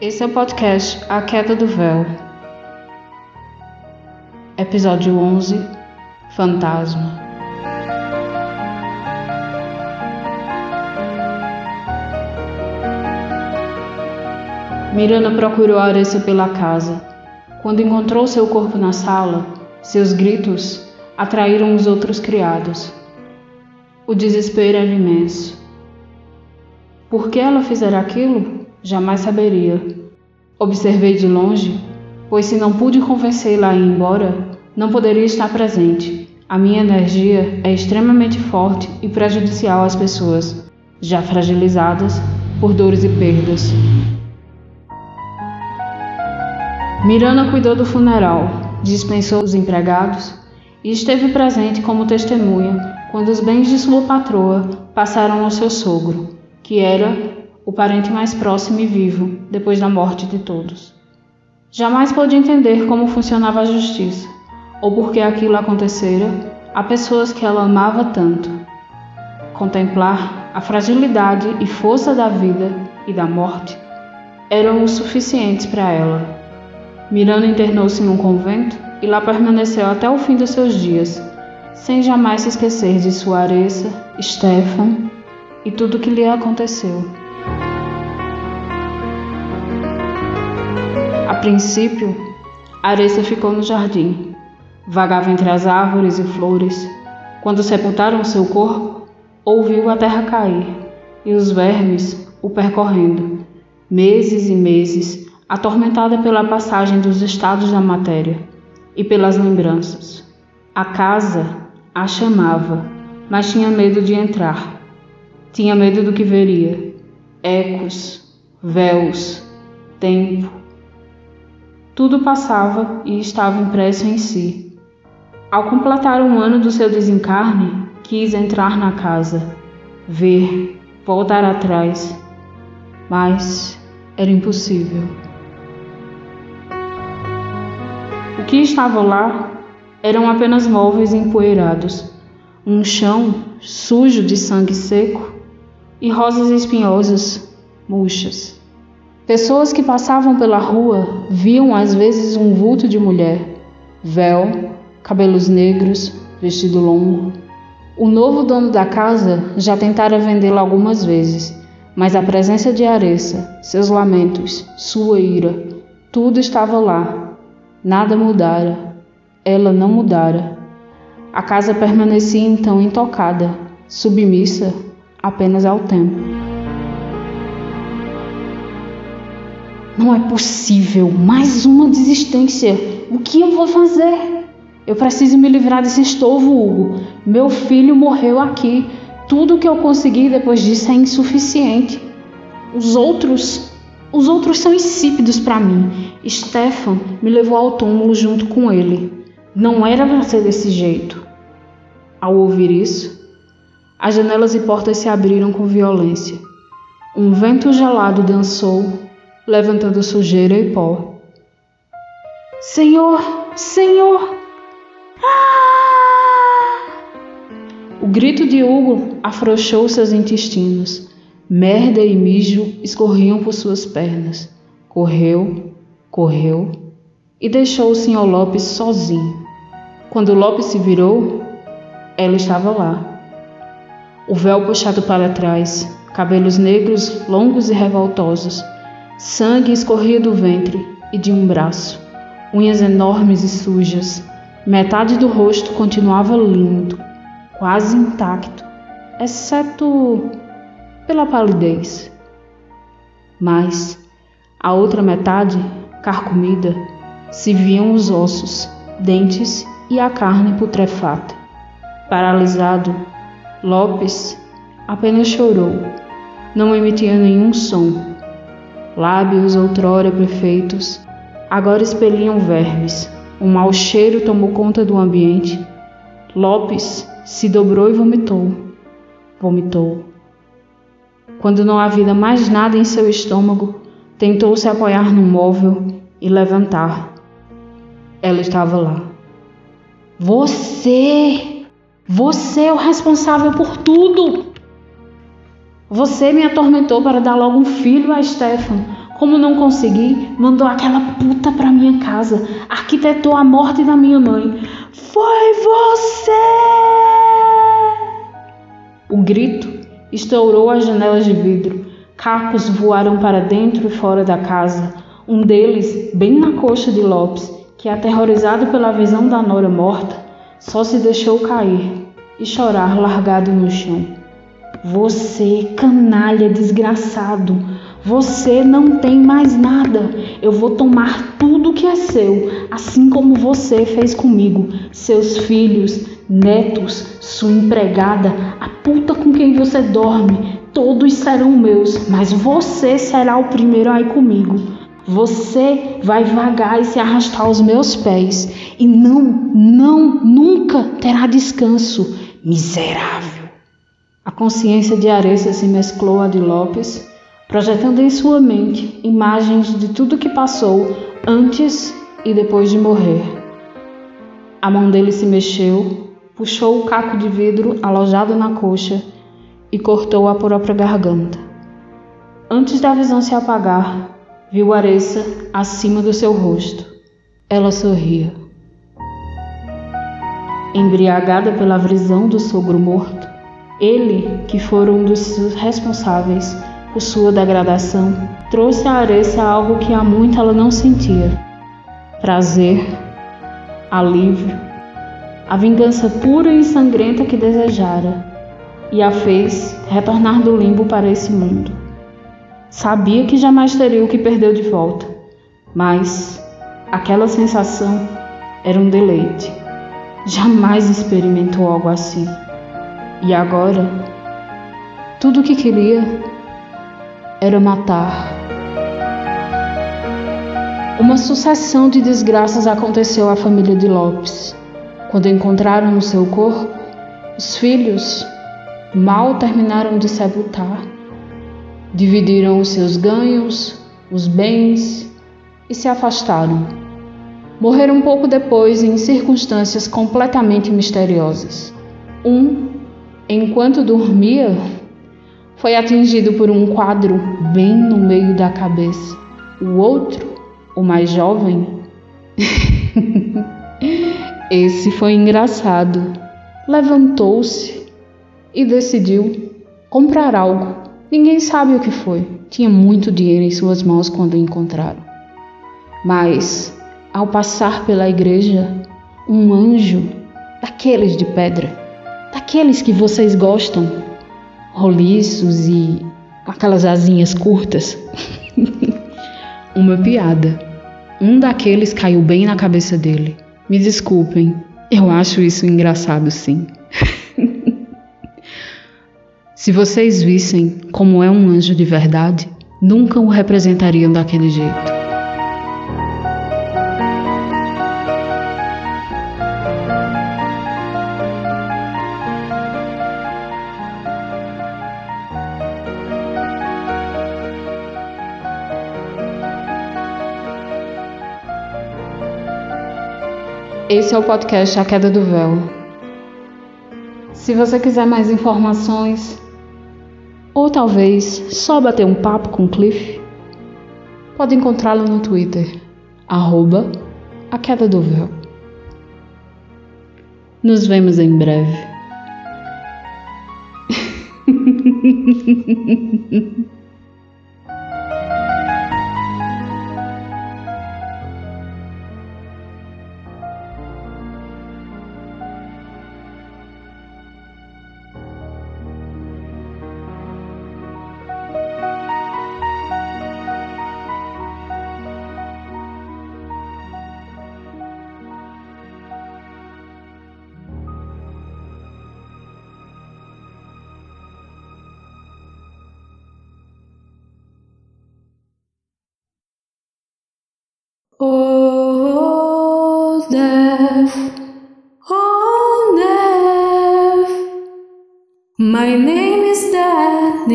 Esse é o podcast A Queda do Véu. Episódio 11 Fantasma. Miranda procurou Aressa pela casa. Quando encontrou seu corpo na sala, seus gritos atraíram os outros criados. O desespero era imenso. Por que ela fizera aquilo? Jamais saberia. Observei de longe, pois se não pude convencê-la a ir embora, não poderia estar presente. A minha energia é extremamente forte e prejudicial às pessoas, já fragilizadas por dores e perdas. Miranda cuidou do funeral, dispensou os empregados e esteve presente como testemunha quando os bens de sua patroa passaram ao seu sogro, que era o parente mais próximo e vivo depois da morte de todos. Jamais pôde entender como funcionava a justiça, ou por que aquilo acontecera a pessoas que ela amava tanto. Contemplar a fragilidade e força da vida e da morte eram o suficientes para ela. Miranda internou-se em um convento e lá permaneceu até o fim dos seus dias, sem jamais se esquecer de sua Aressa, Stefan e tudo o que lhe aconteceu. Princípio, Aressa ficou no jardim. Vagava entre as árvores e flores. Quando sepultaram seu corpo, ouviu a terra cair e os vermes o percorrendo, meses e meses, atormentada pela passagem dos estados da matéria e pelas lembranças. A casa a chamava, mas tinha medo de entrar. Tinha medo do que veria: ecos, véus, tempo. Tudo passava e estava impresso em si. Ao completar um ano do seu desencarne, quis entrar na casa, ver, voltar atrás, mas era impossível. O que estava lá eram apenas móveis empoeirados, um chão sujo de sangue seco e rosas espinhosas murchas. Pessoas que passavam pela rua viam às vezes um vulto de mulher, véu, cabelos negros, vestido longo. O novo dono da casa já tentara vendê-la algumas vezes, mas a presença de Aressa, seus lamentos, sua ira, tudo estava lá. Nada mudara ela não mudara. A casa permanecia então intocada, submissa apenas ao tempo. Não é possível! Mais uma desistência! O que eu vou fazer? Eu preciso me livrar desse estovo, Hugo. Meu filho morreu aqui. Tudo que eu consegui depois disso é insuficiente. Os outros, os outros são insípidos para mim. Stefan me levou ao túmulo junto com ele. Não era para ser desse jeito. Ao ouvir isso, as janelas e portas se abriram com violência. Um vento gelado dançou, levantando sujeira e pó. Senhor, Senhor! Ah! O grito de Hugo afrouxou seus intestinos. Merda e mijo escorriam por suas pernas. Correu, correu e deixou o Sr. Lopes sozinho. Quando Lopes se virou, ela estava lá. O véu puxado para trás, cabelos negros longos e revoltosos, sangue escorria do ventre e de um braço, unhas enormes e sujas. Metade do rosto continuava lindo, quase intacto, exceto pela palidez. Mas a outra metade, carcomida, se viam os ossos, dentes e a carne putrefata. Paralisado, Lopes apenas chorou, não emitia nenhum som. Lábios outrora perfeitos agora expeliam vermes. Um mau cheiro tomou conta do ambiente. Lopes se dobrou e vomitou. Vomitou. Quando não havia mais nada em seu estômago, tentou se apoiar no móvel e levantar. Ela estava lá. Você, você é o responsável por tudo. Você me atormentou para dar logo um filho a Stefan. Como não consegui, mandou aquela puta pra minha casa, arquitetou a morte da minha mãe. Foi você! O grito estourou as janelas de vidro. Cacos voaram para dentro e fora da casa. Um deles, bem na coxa de Lopes, que, aterrorizado pela visão da nora morta, só se deixou cair e chorar largado no chão. Você, canalha desgraçado, você não tem mais nada. Eu vou tomar tudo que é seu, assim como você fez comigo. Seus filhos, netos, sua empregada, a puta com quem você dorme, todos serão meus, mas você será o primeiro a ir comigo. Você vai vagar e se arrastar aos meus pés, e não, não, nunca terá descanso. Miserável! A consciência de Arecia se mesclou à de Lopes projetando em sua mente imagens de tudo que passou antes e depois de morrer. A mão dele se mexeu, puxou o caco de vidro alojado na coxa e cortou a própria garganta. Antes da visão se apagar, viu Areça acima do seu rosto. Ela sorria. Embriagada pela visão do sogro morto, ele, que fora um dos responsáveis por sua degradação, trouxe a Areça algo que há muito ela não sentia: prazer, alívio, a vingança pura e sangrenta que desejara, e a fez retornar do limbo para esse mundo. Sabia que jamais teria o que perdeu de volta, mas aquela sensação era um deleite. Jamais experimentou algo assim. E agora, tudo o que queria era matar. Uma sucessão de desgraças aconteceu à família de Lopes. Quando encontraram o seu corpo, os filhos mal terminaram de sepultar. Dividiram os seus ganhos, os bens e se afastaram. Morreram pouco depois em circunstâncias completamente misteriosas. Um, enquanto dormia, foi atingido por um quadro bem no meio da cabeça. O outro, o mais jovem, esse foi engraçado. Levantou-se e decidiu comprar algo. Ninguém sabe o que foi. Tinha muito dinheiro em suas mãos quando o encontraram. Mas, ao passar pela igreja, um anjo, daqueles de pedra, daqueles que vocês gostam, roliços e aquelas asinhas curtas. Uma piada. Um daqueles caiu bem na cabeça dele. Me desculpem, eu acho isso engraçado sim. Se vocês vissem como é um anjo de verdade, nunca o representariam daquele jeito. Esse é o podcast A Queda do Véu. Se você quiser mais informações, ou talvez só bater um papo com Cliff, pode encontrá-lo no Twitter, arroba A Queda do Véu. Nos vemos em breve. Oh, death, oh, death, my name is death,